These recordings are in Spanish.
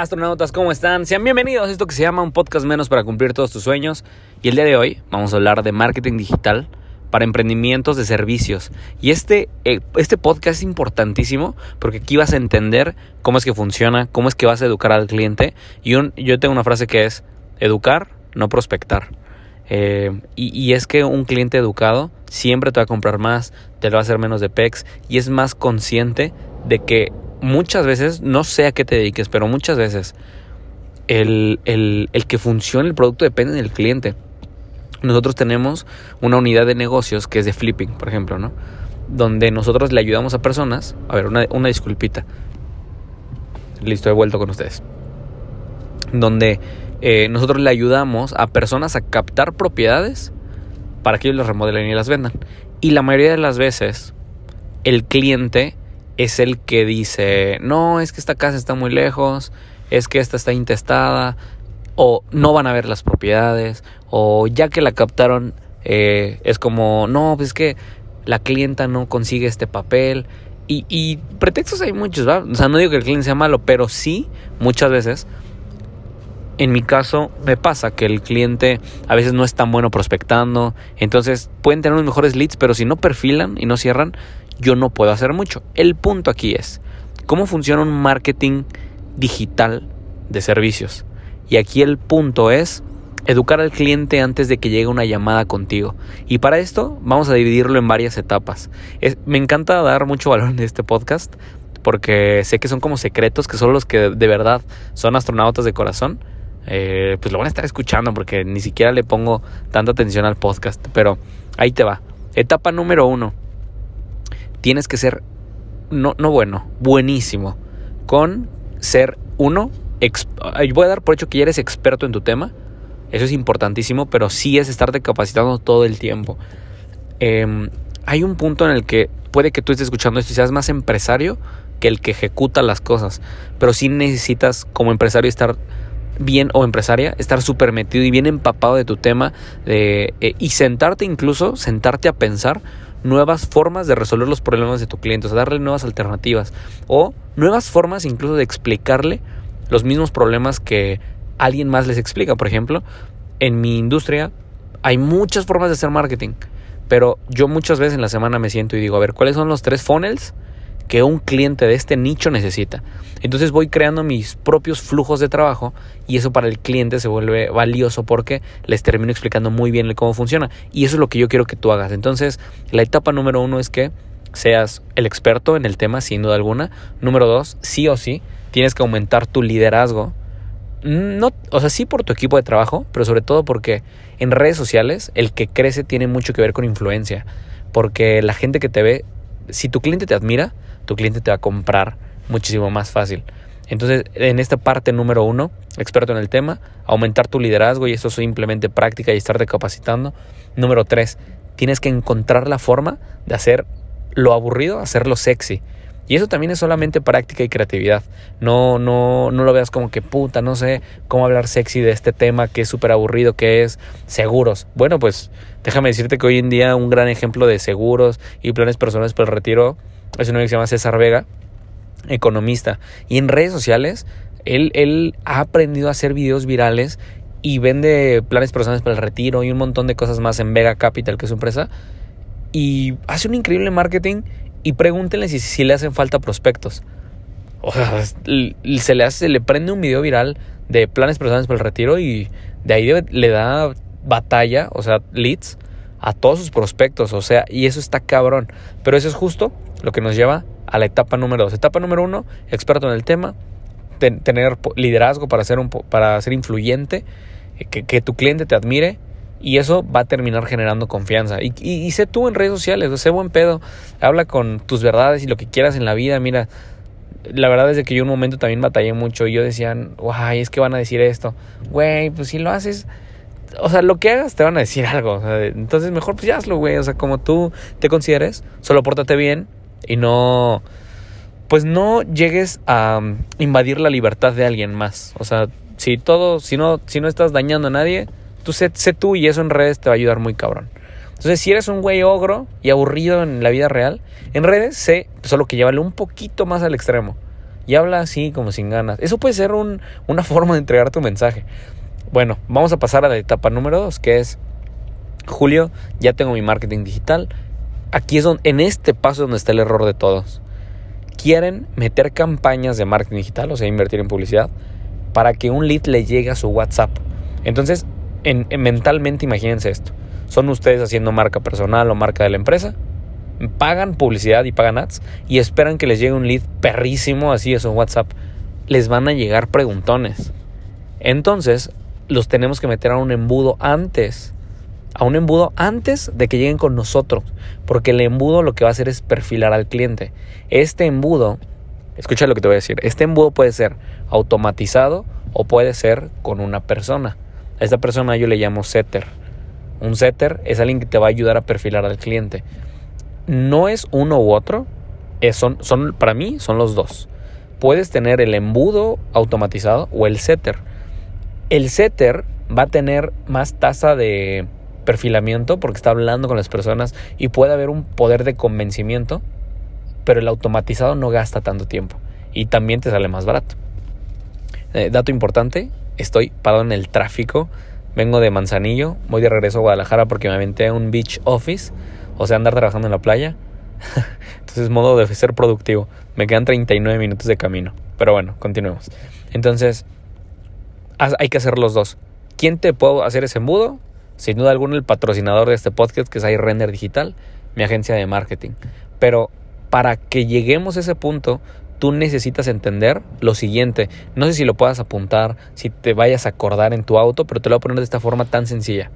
Astronautas, ¿cómo están? Sean bienvenidos a esto que se llama un podcast menos para cumplir todos tus sueños. Y el día de hoy vamos a hablar de marketing digital para emprendimientos de servicios. Y este, eh, este podcast es importantísimo porque aquí vas a entender cómo es que funciona, cómo es que vas a educar al cliente. Y yo tengo una frase que es educar, no prospectar. Eh, y, es que un cliente educado siempre te va a comprar más, te lo va a hacer menos de PEX y es más consciente de que muchas veces, no sé a qué te dediques, pero muchas veces el, que funcione el producto depende del cliente. Nosotros tenemos una unidad de negocios que es de flipping, por ejemplo, ¿no? Donde nosotros le ayudamos a personas. A ver, una, una disculpita. Listo, he vuelto con ustedes. Donde eh, nosotros le ayudamos a personas a captar propiedades para que ellos las remodelen y las vendan. Y la mayoría de las veces, el cliente es el que dice, no, es que esta casa está muy lejos, es que esta está intestada, o no van a ver las propiedades, o ya que la captaron, eh, es como, no, pues es que la clienta no consigue este papel. Y, y pretextos hay muchos, ¿va? O sea, no digo que el cliente sea malo, pero sí, muchas veces, en mi caso, me pasa que el cliente a veces no es tan bueno prospectando. Entonces pueden tener los mejores leads, pero si no perfilan y no cierran, yo no puedo hacer mucho. El punto aquí es cómo funciona un marketing digital de servicios. Y aquí el punto es educar al cliente antes de que llegue una llamada contigo. Y para esto vamos a dividirlo en varias etapas. me encanta dar mucho valor en este podcast porque sé que son como secretos, que son los que de verdad son astronautas de corazón. Eh, pues lo van a estar escuchando porque ni siquiera le pongo tanta atención al podcast. Pero ahí te va. Etapa número uno tienes que ser, no, no bueno, buenísimo, con ser uno, voy a dar por hecho que ya eres experto en tu tema, eso es importantísimo, pero sí es estarte capacitando todo el tiempo. Em, hay un punto en el que puede que tú estés escuchando esto y seas más empresario que el que ejecuta las cosas, pero sí necesitas como empresario estar bien o empresaria, estar súper metido y bien empapado de tu tema eh, y sentarte incluso, sentarte a pensar nuevas formas de resolver los problemas de tu cliente, o sea, darle nuevas alternativas o nuevas formas incluso de explicarle los mismos problemas que alguien más les explica. Por ejemplo, en mi industria hay muchas formas de hacer marketing, pero yo muchas veces en la semana me siento y digo, a ver, ¿cuáles son los tres funnels que un cliente de este nicho necesita. Entonces voy creando mis propios flujos de trabajo y eso para el cliente se vuelve valioso porque les termino explicando muy bien cómo funciona. Y eso es lo que yo quiero que tú hagas. Entonces la etapa número uno es que seas el experto en el tema, sin duda alguna. Número dos, sí o sí, tienes que aumentar tu liderazgo. No, o sea, sí por tu equipo de trabajo, pero sobre todo porque en redes sociales el que crece tiene mucho que ver con influencia. Porque la gente que te ve, si tu cliente te admira, tu cliente te va a comprar muchísimo más fácil. Entonces, en esta parte número uno, experto en el tema, aumentar tu liderazgo y eso es simplemente práctica y estarte capacitando. Número tres, tienes que encontrar la forma de hacer lo aburrido, hacerlo sexy. Y eso también es solamente práctica y creatividad. No, no, no lo veas como que puta, no sé cómo hablar sexy de este tema que es súper aburrido, que es seguros. Bueno, pues déjame decirte que hoy en día un gran ejemplo de seguros y planes personales para el retiro es un hombre que se llama César Vega, economista. Y en redes sociales, él, él ha aprendido a hacer videos virales y vende planes personales para el retiro y un montón de cosas más en Vega Capital, que es su empresa. Y hace un increíble marketing y pregúntenle si, si le hacen falta prospectos. O sea, se le, hace, le prende un video viral de planes personales para el retiro y de ahí le da batalla, o sea, leads a todos sus prospectos, o sea, y eso está cabrón. Pero eso es justo lo que nos lleva a la etapa número dos. Etapa número uno, experto en el tema, tener liderazgo para ser, un, para ser influyente, eh, que, tu cliente te admire y eso va a terminar generando confianza. Y, y, sé tú en redes sociales, sé buen pedo, habla con tus verdades y lo que quieras en la vida. Mira, la verdad es que yo un momento también batallé mucho y yo decía, guay, es que van a decir esto. Güey, pues si lo haces o sea, lo que hagas te van a decir algo. entonces, mejor pues ya hazlo, güey. O sea, como tú te consideres, solo pórtate bien y no. Pues no llegues a um, invadir la libertad de alguien más. O sea, si todo, si no, si no estás dañando a nadie, tú sé, tú y eso en redes te va a ayudar muy cabrón. Entonces, si eres un güey ogro y aburrido en la vida real, en redes sé solo que llévale un poquito más al extremo. y habla así como sin ganas. Eso puede ser una forma de entregar tu mensaje. Bueno, vamos a pasar a la etapa número dos, que es Julio, ya tengo mi marketing digital. Aquí es donde, en este paso donde está el error de todos. Quieren meter campañas de marketing digital, o sea, invertir en publicidad, para que un lead le llegue a su WhatsApp. Entonces, mentalmente imagínense esto. Son ustedes haciendo marca personal o marca de la empresa pagan publicidad y pagan ads y esperan que les llegue un lead perrísimo así eso WhatsApp, les van a llegar preguntones. Entonces, los tenemos que meter a un embudo antes. A un embudo antes de que lleguen con nosotros. Porque el embudo lo que va a hacer es perfilar al cliente. Este embudo, escucha lo que te voy a decir. Este embudo puede ser automatizado o puede ser con una persona. A esta persona yo le llamo setter. Un setter es alguien que te va a ayudar a perfilar al cliente no es uno u otro, son, son, para mí son los dos. Puedes tener el embudo automatizado o el setter. El setter va a tener más tasa de perfilamiento porque está hablando con las personas y puede haber un poder de convencimiento, pero el automatizado no gasta tanto tiempo y también te sale más barato. Eh, dato importante, estoy parado en el tráfico, vengo de Manzanillo, voy de regreso a Guadalajara porque me aventé un beach office o sea, andar trabajando en la playa. Entonces, modo de ser productivo. Me quedan 39 minutos de camino. Pero bueno, continuemos. Entonces, hay que hacer los dos. ¿Quién te puedo hacer ese embudo? Sin duda alguna, el patrocinador de este podcast, que es iRender Digital, mi agencia de marketing. Pero para que lleguemos a ese punto, tú necesitas entender lo siguiente. No sé si lo puedas apuntar, si te vayas a acordar en tu auto, pero te lo voy a poner de esta forma tan sencilla.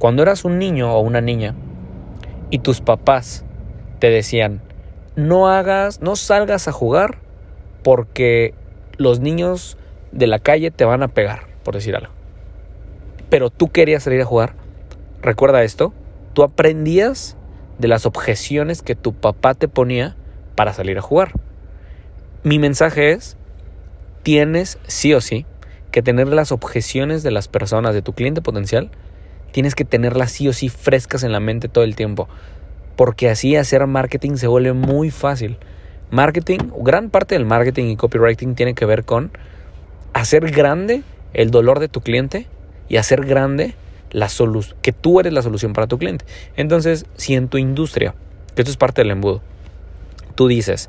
Cuando eras un niño o una niña, y tus papás te decían, no hagas, no salgas a jugar porque los niños de la calle te van a pegar, por decir algo. Pero tú querías salir a jugar. Recuerda esto, tú aprendías de las objeciones que tu papá te ponía para salir a jugar. Mi mensaje es, tienes sí o sí que tener las objeciones de las personas, de tu cliente potencial, tienes que tenerlas sí o sí frescas en la mente todo el tiempo. Porque así hacer marketing se vuelve muy fácil. Marketing, gran parte del marketing y copywriting tiene que ver con hacer grande el dolor de tu cliente y hacer grande la solución, que tú eres la solución para tu cliente. Entonces, si en tu industria, que esto es parte del embudo, tú dices,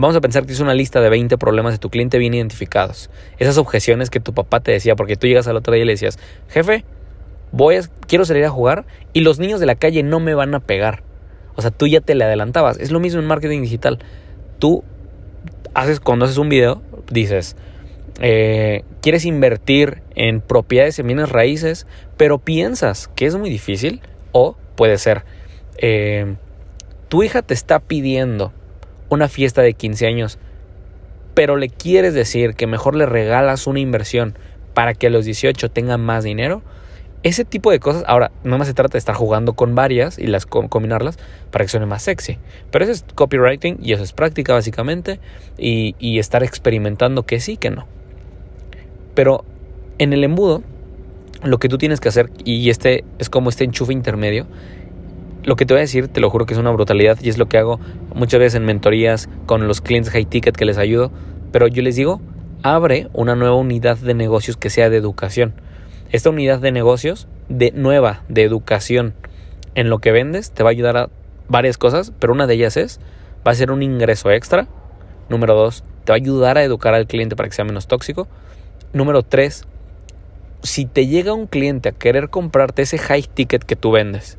vamos a pensar que es una lista de 20 problemas de tu cliente bien identificados. Esas objeciones que tu papá te decía, porque tú llegas al otro día y le decías, jefe, voy a, quiero salir a jugar y los niños de la calle no me van a pegar. O sea, tú ya te le adelantabas. Es lo mismo en marketing digital. Tú haces, cuando haces un video, dices, eh, quieres invertir en propiedades en bienes raíces, pero piensas que es muy difícil. O puede ser, eh, tu hija te está pidiendo una fiesta de 15 años, pero le quieres decir que mejor le regalas una inversión para que a los 18 tenga más dinero ese tipo de cosas, ahora, no más se trata de estar jugando con varias y las combinarlas para que suene más sexy. Pero eso es copywriting y eso es práctica básicamente y, y estar experimentando que sí, que no. Pero en el embudo, lo que tú tienes que hacer, y este es como este enchufe intermedio, lo que te voy a decir, te lo juro que es una brutalidad y es lo que hago muchas veces en mentorías con los clientes high ticket que les ayudo, pero yo les digo, abre una nueva unidad de negocios que sea de educación esta unidad de negocios de nueva, de educación en lo que vendes, te va a ayudar a varias cosas, pero una de ellas es, va a ser un ingreso extra. Número dos, te va a ayudar a educar al cliente para que sea menos tóxico. Número tres, si te llega un cliente a querer comprarte ese high ticket que tú vendes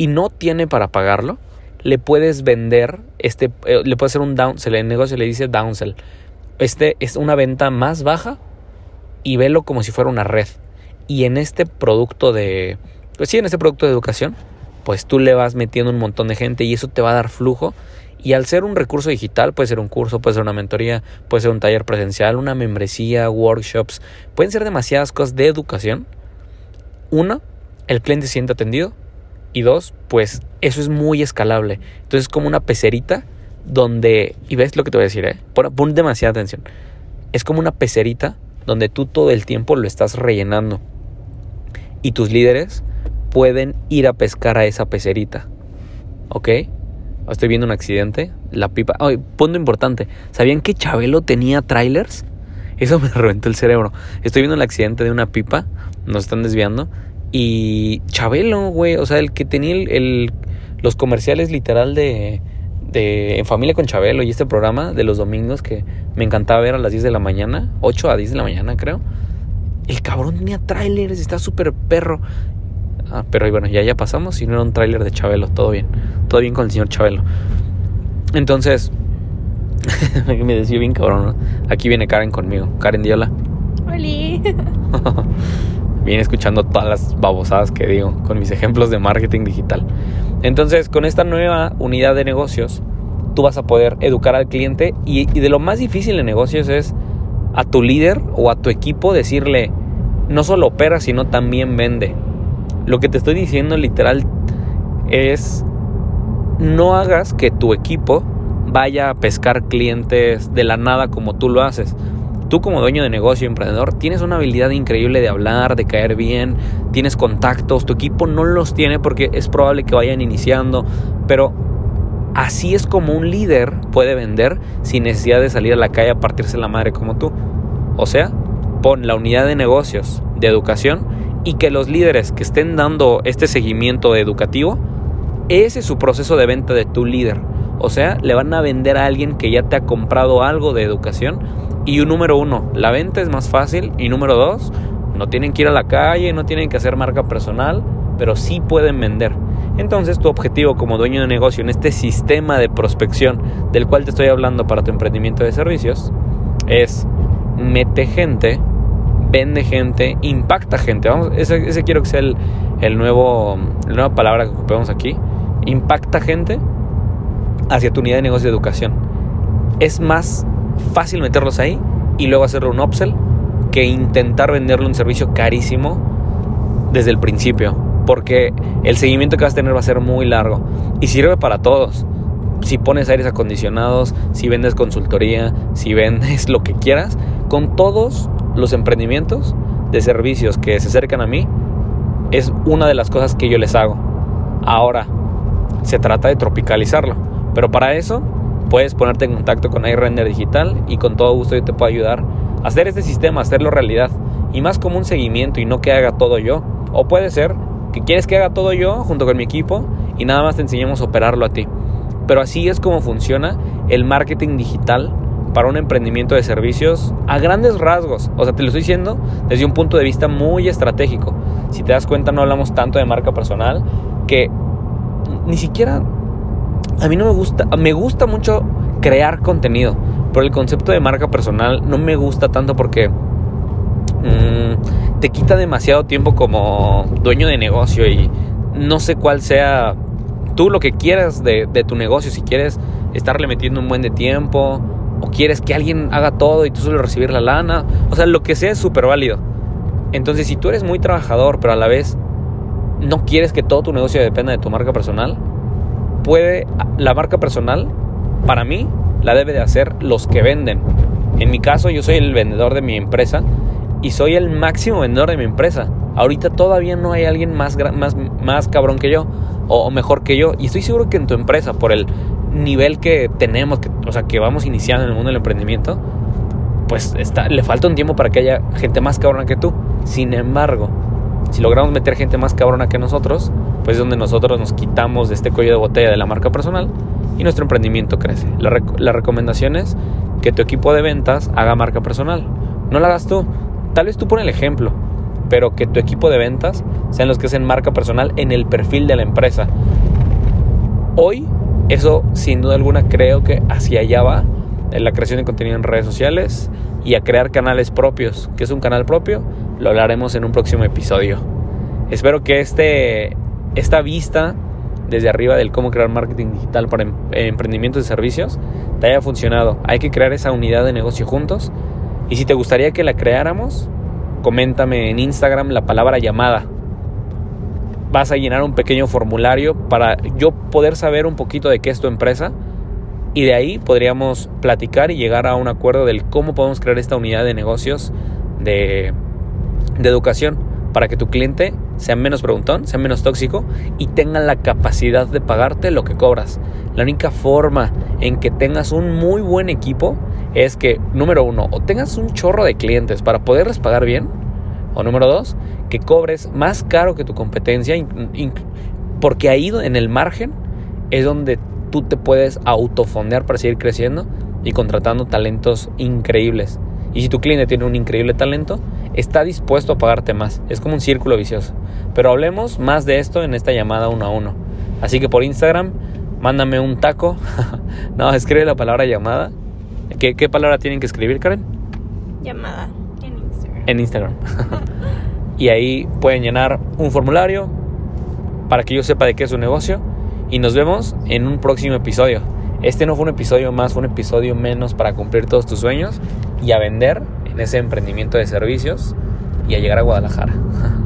y no tiene para pagarlo, le puedes vender este, eh, le puede hacer un downsell, el negocio le dice downsell. Este es una venta más baja y velo como si fuera una red. Y en este producto de, pues sí, en este producto de educación, pues tú le vas metiendo un montón de gente y eso te va a dar flujo. Y al ser un recurso digital, puede ser un curso, puede ser una mentoría, puede ser un taller presencial, una membresía, workshops, pueden ser demasiadas cosas de educación. Una, el cliente se siente atendido. Y dos, pues eso es muy escalable. Entonces es como una pecerita donde, y ves lo que te voy a decir, ¿eh? pon, demasiada atención. Es como una pecerita donde tú todo el tiempo lo estás rellenando y tus líderes pueden ir a pescar a esa pecerita. ¿Ok? Estoy viendo un accidente. la pipa. Punto importante. ¿Sabían que Chabelo tenía trailers? Eso me reventó el cerebro. Estoy viendo el accidente de una pipa. Nos están desviando. Y Chabelo, güey. O sea, el que tenía el, los comerciales literal de, de En Familia con Chabelo y este programa de los domingos que me encantaba ver a las 10 de la mañana. 8 a 10 de la mañana, creo. El cabrón tenía trailers. Está súper perro. Ah, pero bueno, ya ya pasamos y no era un tráiler de Chabelo, todo bien. Todo bien con el señor Chabelo. Entonces, me decía bien cabrón. Aquí viene Karen conmigo. Karen Diola. Hola. Viene escuchando todas las babosadas que digo con mis ejemplos de marketing digital. Entonces, con esta nueva unidad de negocios, tú vas a poder educar al cliente y, de lo más difícil en negocios es a tu líder o a tu equipo decirle, no solo opera, sino también vende. Lo que te estoy diciendo literal es no hagas que tu equipo vaya a pescar clientes de la nada como tú lo haces. Tú como dueño de negocio, emprendedor, tienes una habilidad increíble de hablar, de caer bien, tienes contactos, tu equipo no los tiene porque es probable que vayan iniciando, pero así es como un líder puede vender sin necesidad de salir a la calle a partirse la madre como tú. O sea, pon la unidad de negocios de educación y que los líderes que estén dando este seguimiento educativo, ese es su proceso de venta de tu líder. O sea, le van a vender a alguien que ya te ha comprado algo de educación. Y un número uno, la venta es más fácil. Y número dos, no tienen que ir a la calle, no tienen que hacer marca personal, pero sí pueden vender. Entonces tu objetivo como dueño de negocio en este sistema de prospección del cual te estoy hablando para tu emprendimiento de servicios es mete gente vende gente, impacta gente. Vamos, ese, quiero que sea el, el nuevo, la nueva palabra que ocupemos aquí. Impacta gente hacia tu unidad de negocio de educación. Es más fácil meterlos ahí y luego hacerle un upsell que intentar venderle un servicio carísimo desde el principio. Porque el seguimiento que vas a tener va a ser muy largo y sirve para todos. Si pones aires acondicionados, si vendes consultoría, si vendes lo que quieras, con todos los emprendimientos de servicios que se acercan a mí es una de las cosas que yo les hago. Ahora, se trata de tropicalizarlo. Pero para eso puedes ponerte en contacto con iRender Digital y con todo gusto yo te puedo ayudar a hacer este sistema, hacerlo realidad. Y más como un seguimiento y no que haga todo yo. O puede ser que quieres que haga todo yo junto con mi equipo y nada más te enseñemos a operarlo a ti. Pero así es como funciona el marketing digital para un emprendimiento de servicios a grandes rasgos. O sea, te lo estoy diciendo desde un punto de vista muy estratégico. Si te das cuenta, no hablamos tanto de marca personal que ni siquiera a mí no me gusta, me gusta mucho crear contenido, pero el concepto de marca personal no me gusta tanto porque mm, te quita demasiado tiempo como dueño de negocio y no sé cuál sea tú lo que quieras de, tu negocio, si quieres estarle metiendo un buen de tiempo o quieres que alguien haga todo y tú solo recibir la lana, o sea, lo que sea es súper válido. Entonces, si tú eres muy trabajador, pero a la vez no quieres que todo tu negocio dependa de tu marca personal, puede la marca personal, para mí, la debe de hacer los que venden. En mi caso, yo soy el vendedor de mi empresa y soy el máximo vendedor de mi empresa. Ahorita todavía no hay alguien más, más, más cabrón que yo o mejor que yo. Y estoy seguro que en tu empresa, por el nivel que tenemos, que, o sea, que vamos iniciando en el mundo del emprendimiento, pues está, le falta un tiempo para que haya gente más cabrona que tú. Sin embargo, si logramos meter gente más cabrona que nosotros, pues es donde nosotros nos quitamos de este cuello de botella de la marca personal y nuestro emprendimiento crece. La, la recomendación es que tu equipo de ventas haga marca personal. No la hagas tú. Tal vez tú pon el ejemplo, pero que tu equipo de ventas sean los que hacen marca personal en el perfil de la empresa. Hoy eso, sin duda alguna, creo que hacia allá va en la creación de contenido en redes sociales y a crear canales propios. ¿Qué es un canal propio? Lo hablaremos en un próximo episodio. Espero que este, esta vista desde arriba del cómo crear marketing digital para em, emprendimientos de servicios te haya funcionado. Hay que crear esa unidad de negocio juntos. Y si te gustaría que la creáramos, coméntame en Instagram la palabra llamada vas a llenar un pequeño formulario para yo poder saber un poquito de qué es tu empresa y de ahí podríamos platicar y llegar a un acuerdo del cómo podemos crear esta unidad de negocios de, de educación para que tu cliente sea menos preguntón, sea menos tóxico y tenga la capacidad de pagarte lo que cobras. La única forma en que tengas un muy buen equipo es que, número uno, o tengas un chorro de clientes para poderles pagar bien, o número dos, que cobres más caro que tu competencia, porque ahí en el margen es donde tú te puedes autofondear para seguir creciendo y contratando talentos increíbles. Y si tu cliente tiene un increíble talento, está dispuesto a pagarte más. Es como un círculo vicioso. Pero hablemos más de esto en esta llamada uno a uno. Así que por Instagram, mándame un taco. no, escribe la palabra llamada. ¿Qué, ¿Qué, palabra tienen que escribir, Karen? Llamada en Instagram. En Instagram. y ahí pueden llenar un formulario para que yo sepa de qué es su negocio. Y nos vemos en un próximo episodio. Este no fue un episodio más, fue un episodio menos para cumplir todos tus sueños y a vender en ese emprendimiento de servicios y a llegar a Guadalajara.